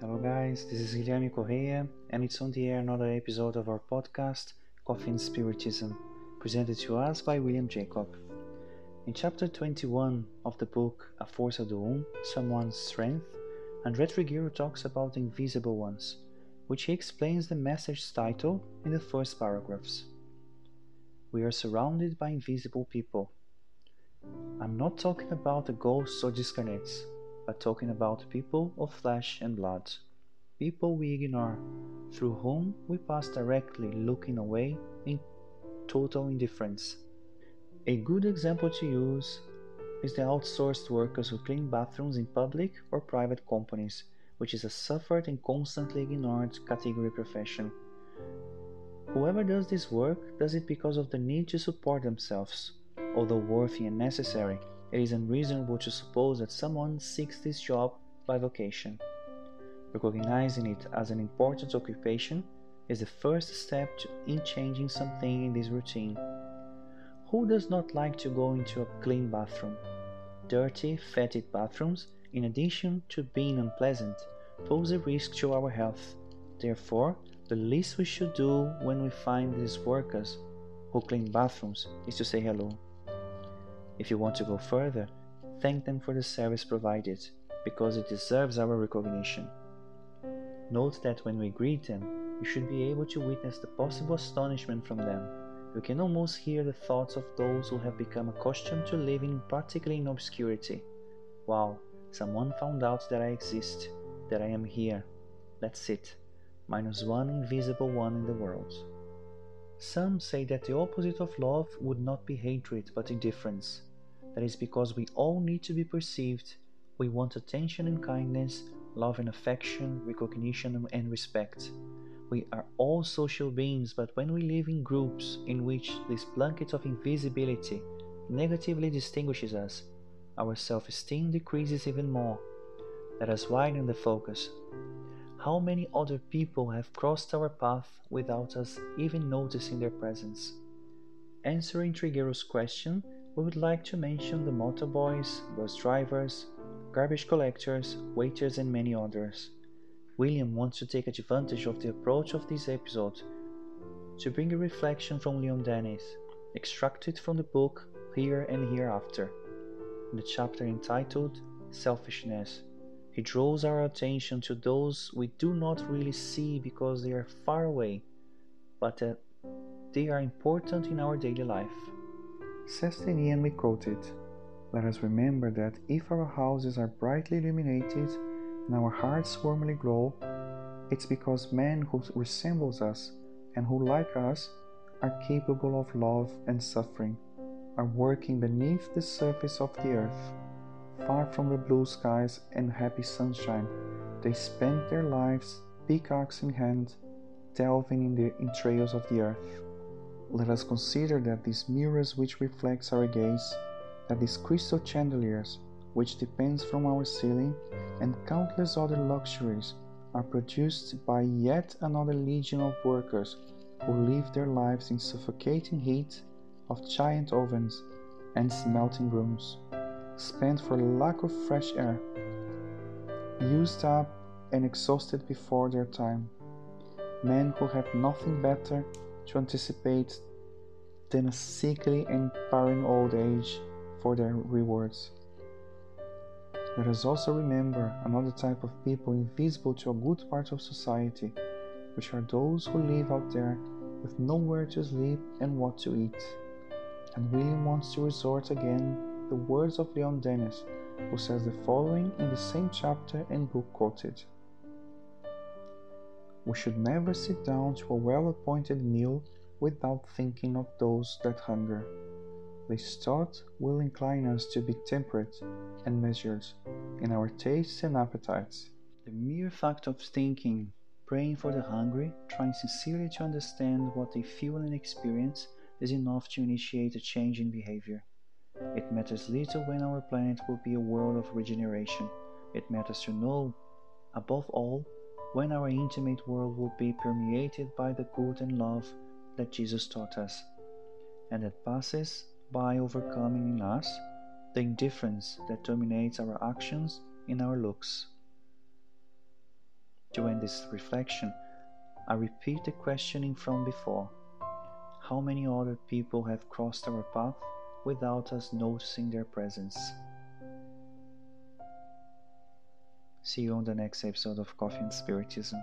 guys, this is Guilherme Correa, and it's on the air another episode of our podcast, Coffee and Spiritism, presented to us by William Jacob. In chapter 21 of the book A Força do Um, Someone's Strength, André Trigueiro talks about the invisible ones, which he explains the message title in the first paragraphs. We are surrounded by invisible people. I'm not talking about the ghosts or discarnates but talking about people of flesh and blood, people we ignore, through whom we pass directly looking away in total indifference. A good example to use is the outsourced workers who clean bathrooms in public or private companies, which is a suffered and constantly ignored category profession. Whoever does this work does it because of the need to support themselves, although worthy and necessary it is unreasonable to suppose that someone seeks this job by vocation. Recognizing it as an important occupation is the first step in changing something in this routine. Who does not like to go into a clean bathroom? Dirty, fetid bathrooms, in addition to being unpleasant, pose a risk to our health. Therefore, the least we should do when we find these workers who clean bathrooms is to say hello. If you want to go further, thank them for the service provided, because it deserves our recognition. Note that when we greet them, you should be able to witness the possible astonishment from them. You can almost hear the thoughts of those who have become accustomed to living practically in obscurity. Wow, someone found out that I exist, that I am here. That's it. Minus one invisible one in the world. Some say that the opposite of love would not be hatred but indifference. That is because we all need to be perceived. We want attention and kindness, love and affection, recognition and respect. We are all social beings, but when we live in groups in which this blanket of invisibility negatively distinguishes us, our self esteem decreases even more. Let us widen the focus. How many other people have crossed our path without us even noticing their presence? Answering Trigueiro's question, we would like to mention the motorboys, bus drivers, garbage collectors, waiters, and many others. William wants to take advantage of the approach of this episode to bring a reflection from Leon Denis, extracted from the book Here and Hereafter, in the chapter entitled Selfishness. He draws our attention to those we do not really see because they are far away, but that they are important in our daily life. Says and we quoted, Let us remember that if our houses are brightly illuminated and our hearts warmly glow, it's because men who resembles us and who like us are capable of love and suffering, are working beneath the surface of the earth Far from the blue skies and happy sunshine, they spent their lives, pickaxe in hand, delving in the entrails of the earth. Let us consider that these mirrors which reflects our gaze, that these crystal chandeliers which depends from our ceiling, and countless other luxuries are produced by yet another legion of workers who live their lives in suffocating heat of giant ovens and smelting rooms spent for lack of fresh air, used up and exhausted before their time, men who have nothing better to anticipate than a sickly and barren old age for their rewards. Let us also remember another type of people invisible to a good part of society, which are those who live out there with nowhere to sleep and what to eat. And William wants to resort again the words of Leon Denis, who says the following in the same chapter and book quoted We should never sit down to a well appointed meal without thinking of those that hunger. This thought will incline us to be temperate and measured in our tastes and appetites. The mere fact of thinking, praying for the hungry, trying sincerely to understand what they feel and experience is enough to initiate a change in behavior. It matters little when our planet will be a world of regeneration. It matters to know, above all, when our intimate world will be permeated by the good and love that Jesus taught us, and that passes by overcoming in us the indifference that dominates our actions and our looks. To end this reflection, I repeat the questioning from before How many other people have crossed our path without us noticing their presence? See you on the next episode of Coffee and Spiritism.